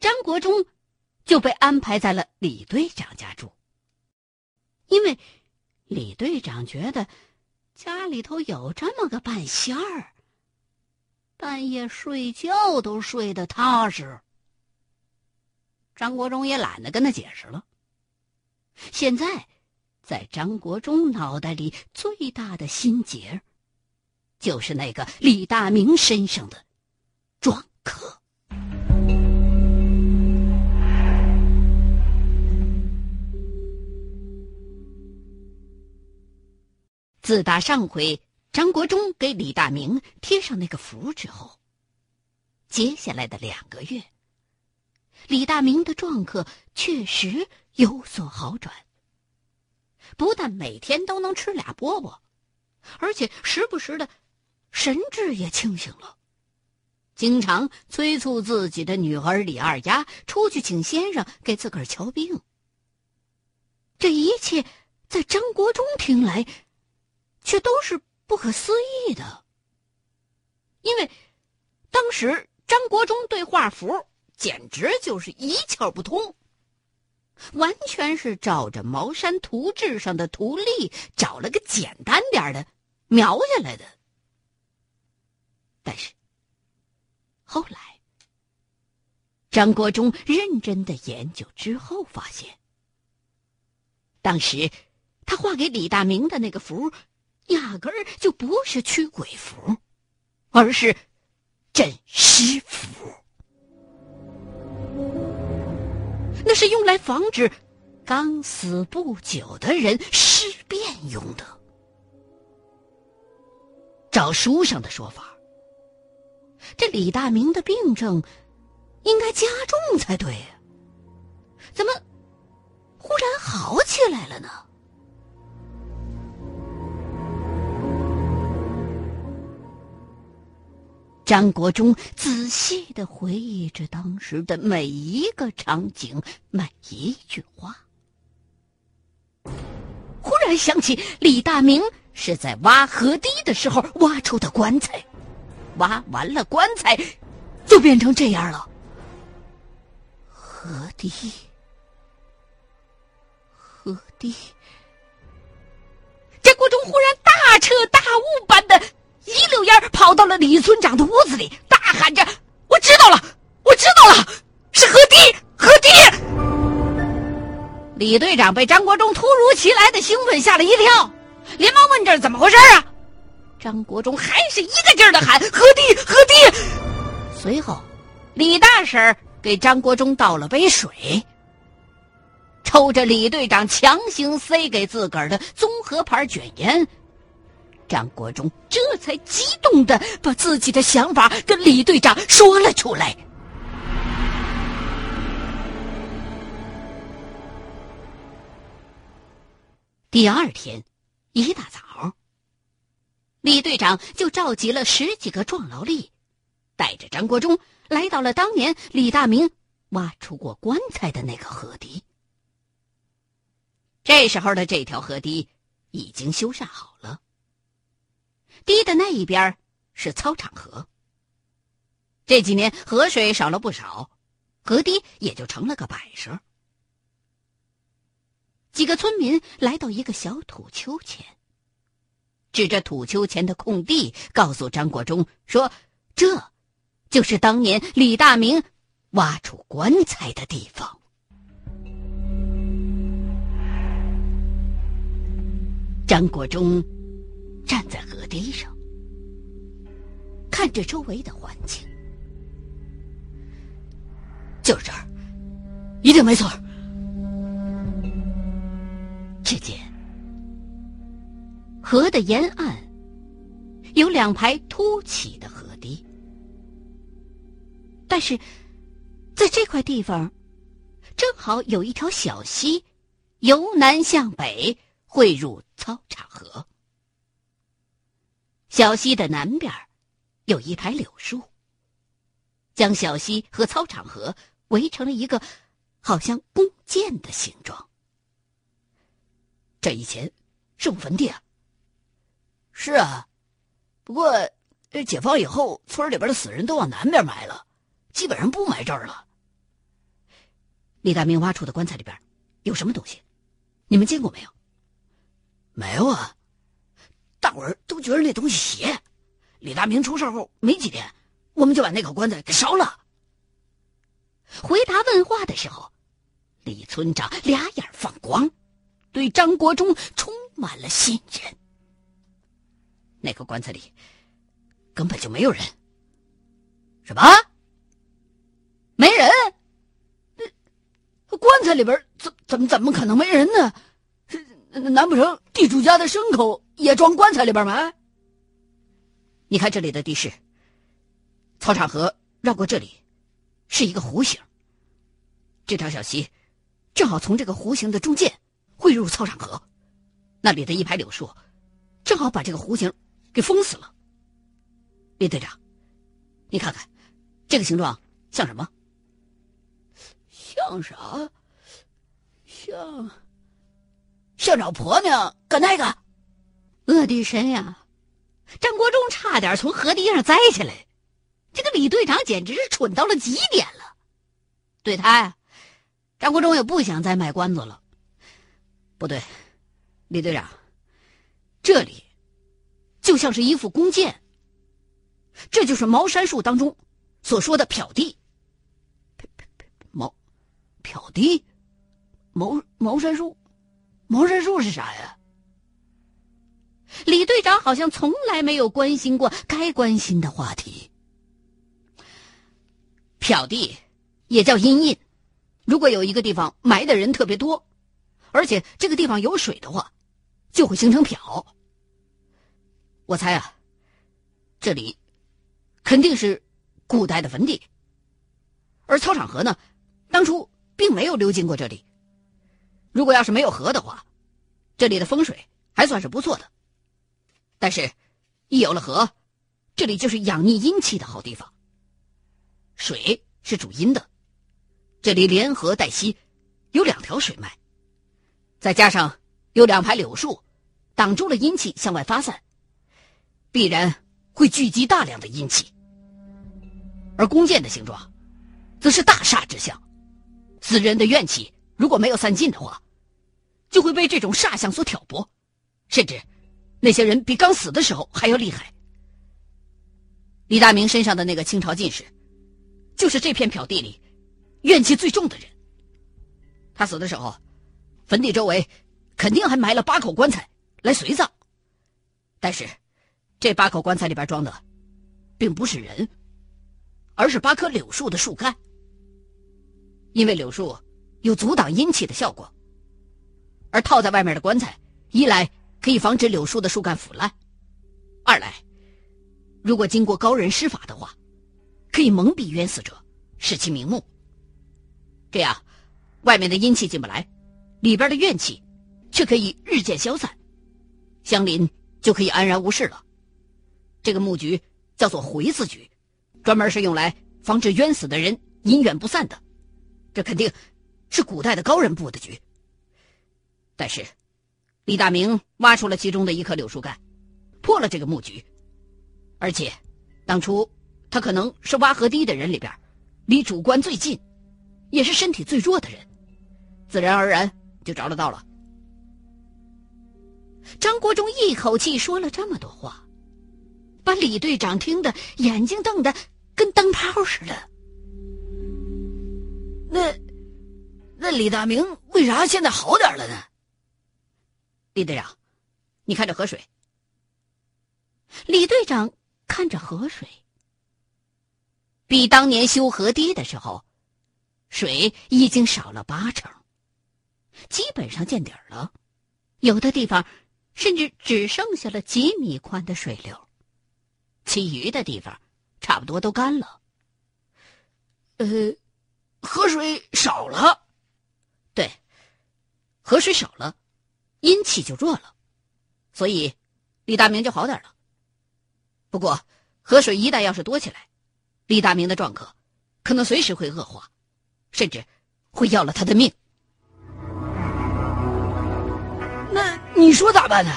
张国忠就被安排在了李队长家住，因为李队长觉得家里头有这么个半仙儿，半夜睡觉都睡得踏实。张国忠也懒得跟他解释了。现在，在张国忠脑袋里最大的心结，就是那个李大明身上的庄客。自打上回张国忠给李大明贴上那个符之后，接下来的两个月，李大明的撞客确实有所好转。不但每天都能吃俩饽饽，而且时不时的神志也清醒了，经常催促自己的女儿李二丫出去请先生给自个儿瞧病。这一切在张国忠听来。却都是不可思议的，因为当时张国忠对画符简直就是一窍不通，完全是照着茅山图志上的图例找了个简单点的描下来的。但是后来张国忠认真的研究之后，发现当时他画给李大明的那个符。压根儿就不是驱鬼符，而是镇尸符。那是用来防止刚死不久的人尸变用的。照书上的说法，这李大明的病症应该加重才对呀，怎么忽然好起来了呢？张国忠仔细的回忆着当时的每一个场景，每一句话。忽然想起李大明是在挖河堤的时候挖出的棺材，挖完了棺材，就变成这样了。河堤，河堤。张国忠忽然大彻大悟般的。一溜烟跑到了李村长的屋子里，大喊着：“我知道了，我知道了，是河堤，河堤！”李队长被张国忠突如其来的兴奋吓了一跳，连忙问：“这是怎么回事啊？”张国忠还是一个劲儿的喊：“河堤，河堤！”随后，李大婶给张国忠倒了杯水，抽着李队长强行塞给自个儿的综合牌卷烟。张国忠这这才激动的把自己的想法跟李队长说了出来。第二天一大早，李队长就召集了十几个壮劳力，带着张国忠来到了当年李大明挖出过棺材的那个河堤。这时候的这条河堤已经修缮好了。堤的那一边是操场河。这几年河水少了不少，河堤也就成了个摆设。几个村民来到一个小土丘前，指着土丘前的空地，告诉张国忠说：“这，就是当年李大明挖出棺材的地方。”张国忠。站在河堤上，看着周围的环境，就是这儿，一定没错。只见河的沿岸有两排凸起的河堤，但是在这块地方，正好有一条小溪，由南向北汇入操场河。小溪的南边有一排柳树，将小溪和操场河围成了一个好像弓箭的形状。这以前是个坟地啊。是啊，不过解放以后，村里边的死人都往南边埋了，基本上不埋这儿了。李大明挖出的棺材里边有什么东西？你们见过没有？没有啊，大伙儿都觉得那东西邪。李大明出事后没几天，我们就把那口棺材给烧了。回答问话的时候，李村长俩眼放光，对张国忠充满了信任。那个棺材里根本就没有人。什么？没人？棺材里边怎怎么怎么可能没人呢？难不成地主家的牲口也装棺材里边埋？你看这里的地势，操场河绕过这里，是一个弧形。这条小溪正好从这个弧形的中间汇入操场河，那里的一排柳树正好把这个弧形给封死了。李队长，你看看，这个形状像什么？像啥？像像找婆娘干那个？我的神呀！张国忠差点从河堤上栽下来，这个李队长简直是蠢到了极点了。对他呀，张国忠也不想再卖关子了。不对，李队长，这里就像是一副弓箭。这就是茅山术当中所说的漂地。茅漂地，茅茅山术，茅山术是啥呀？李队长好像从来没有关心过该关心的话题。漂地也叫阴印，如果有一个地方埋的人特别多，而且这个地方有水的话，就会形成漂。我猜啊，这里肯定是古代的坟地，而操场河呢，当初并没有流经过这里。如果要是没有河的话，这里的风水还算是不错的。但是，一有了河，这里就是养逆阴气的好地方。水是主阴的，这里连河带溪，有两条水脉，再加上有两排柳树，挡住了阴气向外发散，必然会聚集大量的阴气。而弓箭的形状，则是大煞之象，死人的怨气如果没有散尽的话，就会被这种煞象所挑拨，甚至。那些人比刚死的时候还要厉害。李大明身上的那个清朝进士，就是这片漂地里怨气最重的人。他死的时候，坟地周围肯定还埋了八口棺材来随葬。但是，这八口棺材里边装的，并不是人，而是八棵柳树的树干。因为柳树有阻挡阴气的效果，而套在外面的棺材，一来。可以防止柳树的树干腐烂。二来，如果经过高人施法的话，可以蒙蔽冤死者，使其瞑目。这样，外面的阴气进不来，里边的怨气却可以日渐消散，乡邻就可以安然无事了。这个木局叫做回字局，专门是用来防止冤死的人阴怨不散的。这肯定是古代的高人布的局。但是。李大明挖出了其中的一棵柳树干，破了这个木局。而且，当初他可能是挖河堤的人里边，离主棺最近，也是身体最弱的人，自然而然就着了道了。张国忠一口气说了这么多话，把李队长听得眼睛瞪得跟灯泡似的。那，那李大明为啥现在好点了呢？李队长，你看这河水。李队长看着河水，比当年修河堤的时候，水已经少了八成，基本上见底了。有的地方甚至只剩下了几米宽的水流，其余的地方差不多都干了。呃，河水少了，对，河水少了。阴气就弱了，所以李大明就好点了。不过河水一旦要是多起来，李大明的状况可能随时会恶化，甚至会要了他的命。那你说咋办呢？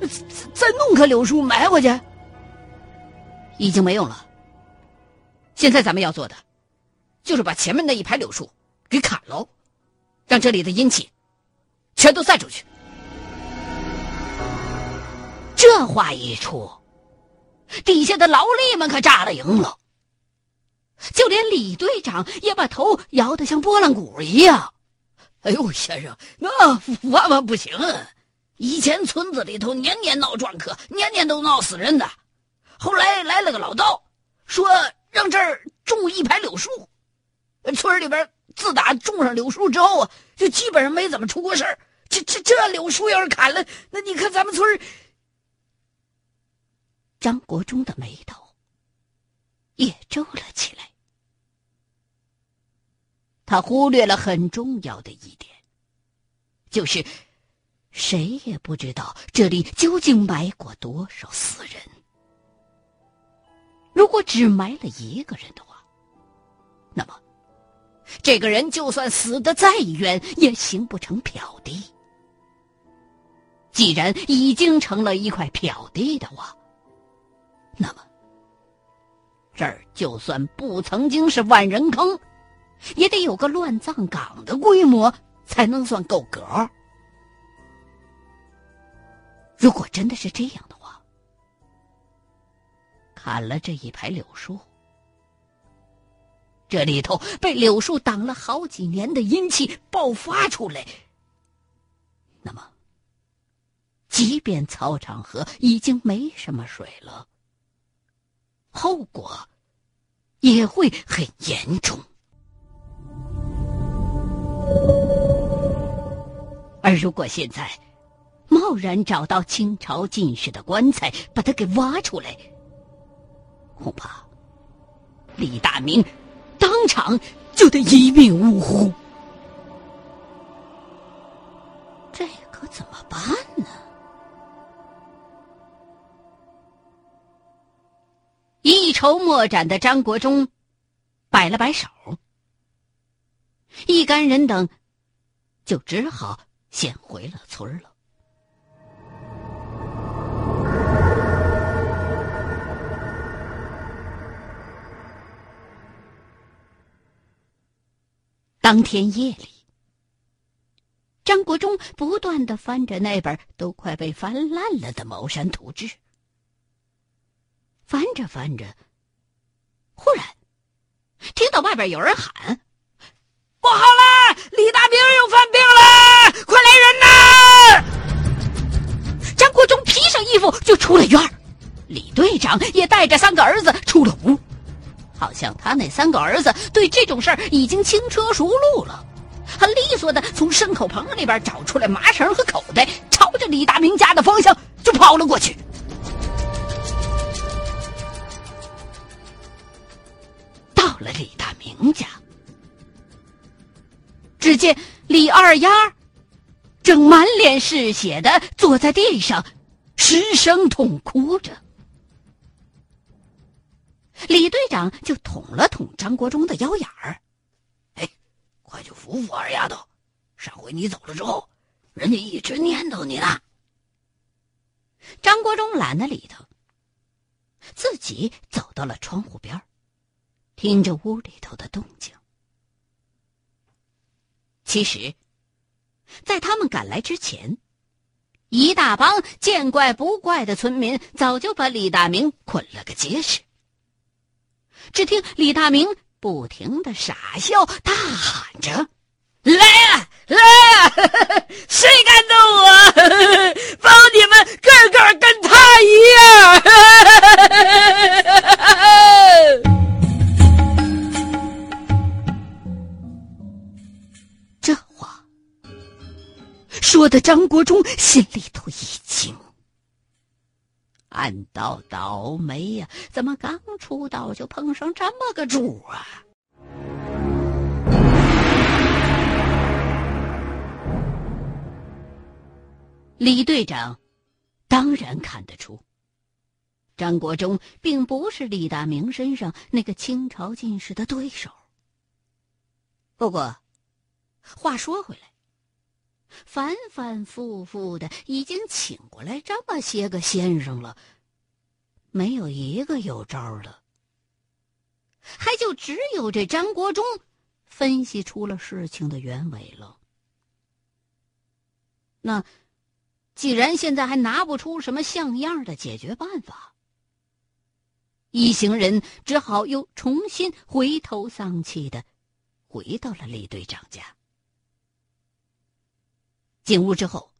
再再弄棵柳树埋回去？已经没用了。现在咱们要做的，就是把前面那一排柳树给砍喽，让这里的阴气全都散出去。这话一出，底下的劳力们可炸了营了。就连李队长也把头摇得像拨浪鼓一样。哎呦，先生，那万万不行！以前村子里头年年闹撞客，年年都闹死人的。后来来了个老道，说让这儿种一排柳树。村里边自打种上柳树之后啊，就基本上没怎么出过事儿。这这这柳树要是砍了，那你看咱们村张国忠的眉头也皱了起来。他忽略了很重要的一点，就是谁也不知道这里究竟埋过多少死人。如果只埋了一个人的话，那么这个人就算死的再冤，也形不成漂地。既然已经成了一块漂地的话，那么这儿就算不曾经是万人坑。也得有个乱葬岗的规模才能算够格。如果真的是这样的话，砍了这一排柳树，这里头被柳树挡了好几年的阴气爆发出来，那么，即便操场河已经没什么水了，后果也会很严重。而如果现在贸然找到清朝进士的棺材，把他给挖出来，恐怕李大明当场就得一命呜呼。这可怎么办呢？一筹莫展的张国忠摆了摆手，一干人等就只好。先回了村了。当天夜里，张国忠不断的翻着那本都快被翻烂了的《茅山图志》，翻着翻着，忽然听到外边有人喊。不好了！李大明又犯病了，快来人呐！张国忠披上衣服就出了院李队长也带着三个儿子出了屋，好像他那三个儿子对这种事儿已经轻车熟路了，很利索的从牲口棚里边找出来麻绳和口袋，朝着李大明家的方向就跑了过去。到了李大明家。只见李二丫正满脸是血的坐在地上，失声痛哭着。李队长就捅了捅张国忠的腰眼儿：“哎，快去扶扶二丫头，上回你走了之后，人家一直念叨你呢。”张国忠懒得理他，自己走到了窗户边听着屋里头的动静。其实，在他们赶来之前，一大帮见怪不怪的村民早就把李大明捆了个结实。只听李大明不停的傻笑，大喊着：“来呀，来呀！谁敢动我？保你们个个跟他一样！”这话说的张国忠心里头一暗道倒霉呀！怎么刚出道就碰上这么个主啊？李队长当然看得出，张国忠并不是李大明身上那个清朝进士的对手。不过，话说回来。反反复复的，已经请过来这么些个先生了，没有一个有招的，还就只有这张国忠分析出了事情的原委了。那既然现在还拿不出什么像样的解决办法，一行人只好又重新回头丧气的回到了李队长家。进屋之后，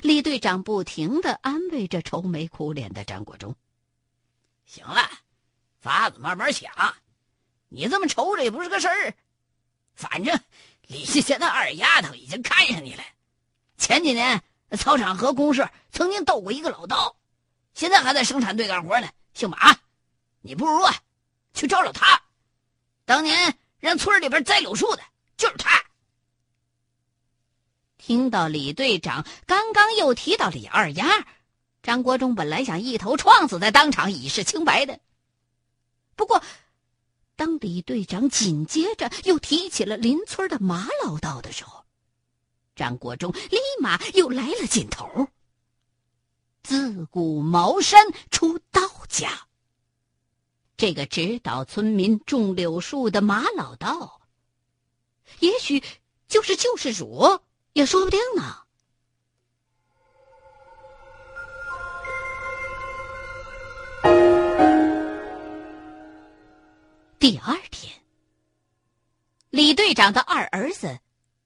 李队长不停的安慰着愁眉苦脸的张国忠：“行了，法子慢慢想，你这么愁着也不是个事儿。反正李谢贤那二丫头已经看上你了。前几年操场和公社曾经斗过一个老道，现在还在生产队干活呢，姓马。你不如啊，去找找他。当年让村里边栽柳树的就是他。”听到李队长刚刚又提到李二丫，张国忠本来想一头撞死在当场以示清白的。不过，当李队长紧接着又提起了邻村的马老道的时候，张国忠立马又来了劲头。自古茅山出道家，这个指导村民种柳树的马老道，也许就是救世主。也说不定呢。第二天，李队长的二儿子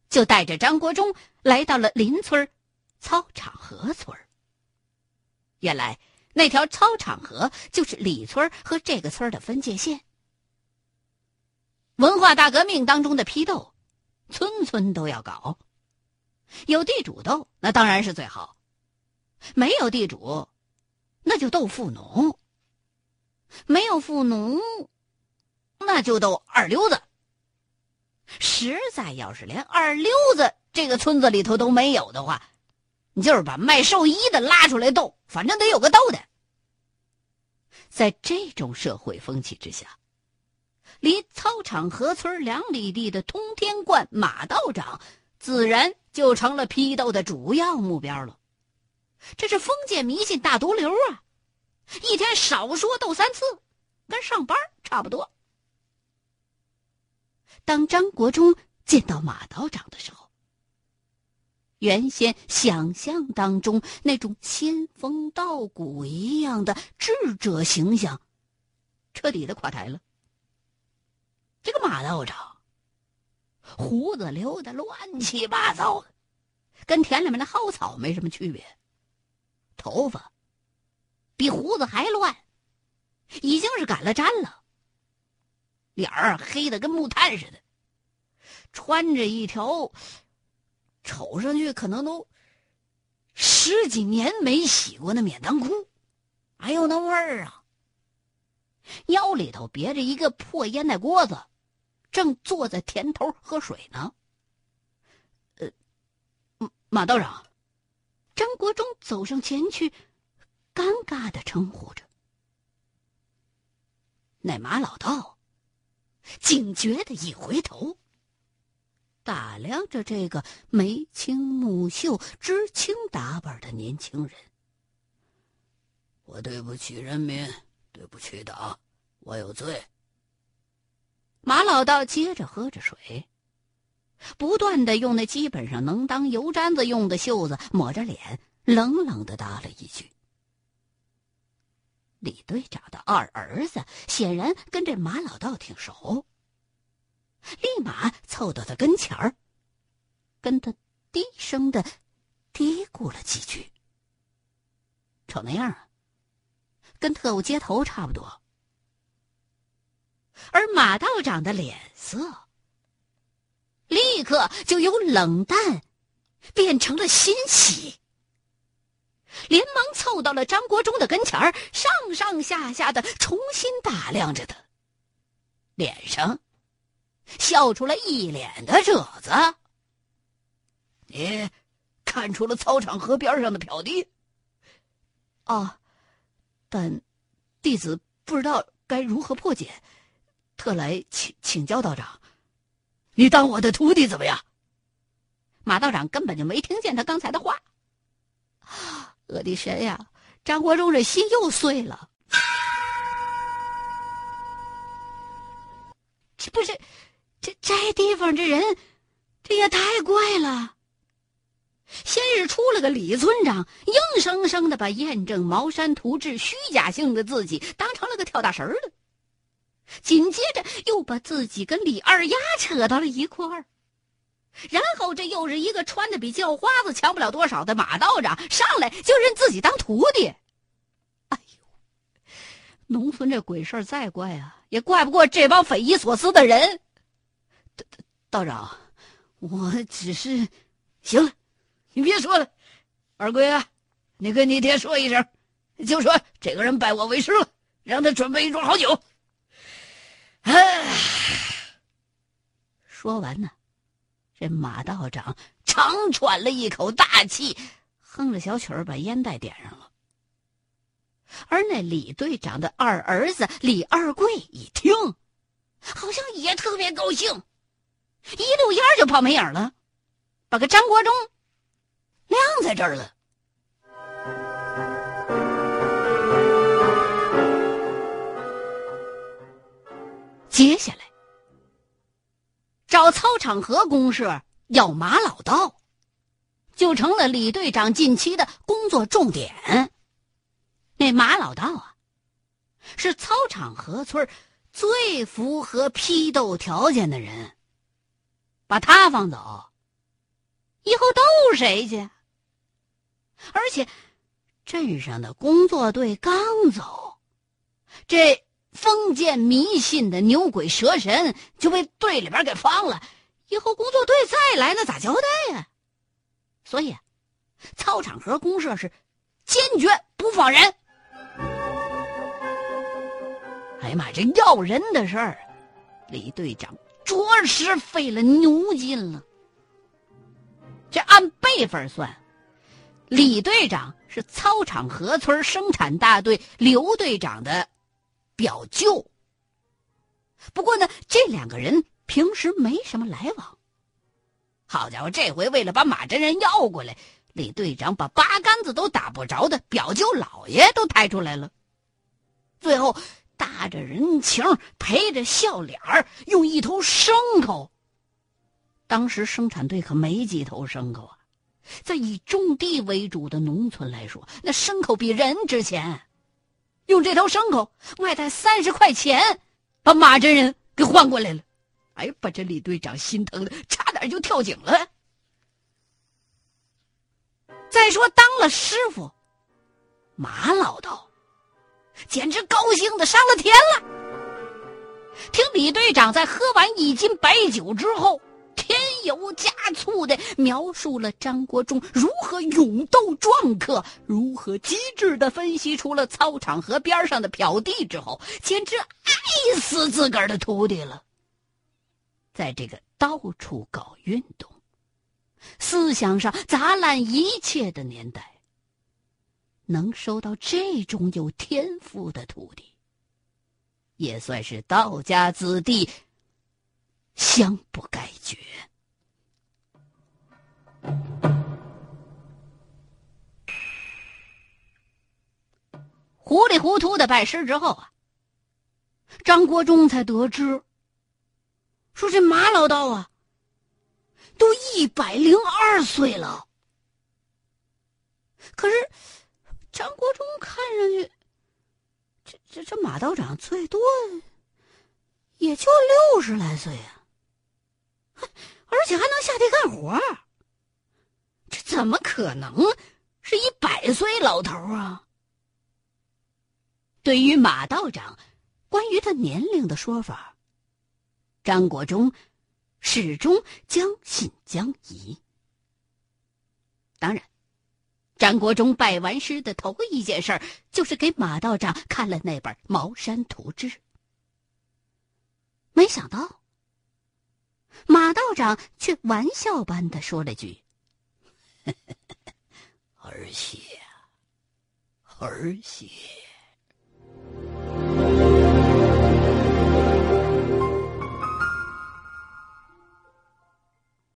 就带着张国忠来到了邻村操场河村。原来那条操场河就是李村和这个村的分界线。文化大革命当中的批斗，村村都要搞。有地主斗，那当然是最好；没有地主，那就斗富农；没有富农，那就斗二流子。实在要是连二流子这个村子里头都没有的话，你就是把卖寿衣的拉出来斗，反正得有个斗的。在这种社会风气之下，离操场河村两里地的通天观马道长。自然就成了批斗的主要目标了。这是封建迷信大毒瘤啊！一天少说斗三次，跟上班差不多。当张国忠见到马道长的时候，原先想象当中那种仙风道骨一样的智者形象，彻底的垮台了。这个马道长。胡子留的乱七八糟，跟田里面的蒿草没什么区别。头发比胡子还乱，已经是赶了毡了。脸儿黑的跟木炭似的，穿着一条瞅上去可能都十几年没洗过的免裆裤，哎呦那味儿啊！腰里头别着一个破烟袋锅子。正坐在田头喝水呢。呃，马道长，张国忠走上前去，尴尬的称呼着。那马老道警觉的一回头，打量着这个眉清目秀、知青打扮的年轻人。我对不起人民，对不起党，我有罪。马老道接着喝着水，不断的用那基本上能当油毡子用的袖子抹着脸，冷冷的答了一句：“李队长的二儿子显然跟这马老道挺熟，立马凑到他跟前儿，跟他低声的嘀咕了几句。瞅那样啊，跟特务接头差不多。”而马道长的脸色立刻就由冷淡变成了欣喜，连忙凑到了张国忠的跟前儿，上上下下的重新打量着他，脸上笑出了一脸的褶子。你看出了操场河边上的漂滴？哦，但弟子不知道该如何破解。特来请请教道长，你当我的徒弟怎么样？马道长根本就没听见他刚才的话。我的神呀！张国忠这心又碎了。这不是这这地方这人，这也太怪了。先是出了个李村长，硬生生的把验证茅山图志虚假性的自己当成了个跳大神的，紧接着又把自己跟李二丫扯到了一块儿，然后这又是一个穿的比叫花子强不了多少的马道长上来就认自己当徒弟。哎呦，农村这鬼事儿再怪啊，也怪不过这帮匪夷所思的人。道道长，我只是行了。你别说了，二龟啊，你跟你爹说一声，就说这个人拜我为师了，让他准备一桌好酒。哎，说完呢，这马道长长喘了一口大气，哼着小曲儿，把烟袋点上了。而那李队长的二儿子李二贵一听，好像也特别高兴，一溜烟就跑没影了，把个张国忠。晾在这儿了。接下来，找操场河公社要马老道，就成了李队长近期的工作重点。那马老道啊，是操场河村最符合批斗条件的人，把他放走，以后斗谁去？而且，镇上的工作队刚走，这封建迷信的牛鬼蛇神就被队里边给放了。以后工作队再来，那咋交代呀？所以，操场河公社是坚决不放人。哎呀妈，这要人的事儿，李队长着实费了牛劲了。这按辈分算。李队长是操场河村生产大队刘队长的表舅。不过呢，这两个人平时没什么来往。好家伙，这回为了把马真人要过来，李队长把八竿子都打不着的表舅老爷都抬出来了。最后，搭着人情，陪着笑脸用一头牲口。当时生产队可没几头牲口啊。在以种地为主的农村来说，那牲口比人值钱。用这条牲口卖他三十块钱，把马真人给换过来了。哎，把这李队长心疼的差点就跳井了。再说当了师傅，马老道简直高兴的上了天了。听李队长在喝完一斤白酒之后。油加醋的描述了张国忠如何勇斗壮客，如何机智的分析出了操场河边上的漂地之后，简直爱死自个儿的徒弟了。在这个到处搞运动、思想上砸烂一切的年代，能收到这种有天赋的徒弟，也算是道家子弟。香不该绝。糊里糊涂的拜师之后啊，张国忠才得知，说这马老道啊，都一百零二岁了。可是张国忠看上去，这这这马道长最多也就六十来岁啊。而且还能下地干活，这怎么可能是一百岁老头啊？对于马道长关于他年龄的说法，张国忠始终将信将疑。当然，张国忠拜完师的头一件事就是给马道长看了那本《茅山图志》，没想到。马道长却玩笑般的说了句：“ 儿媳，儿媳。”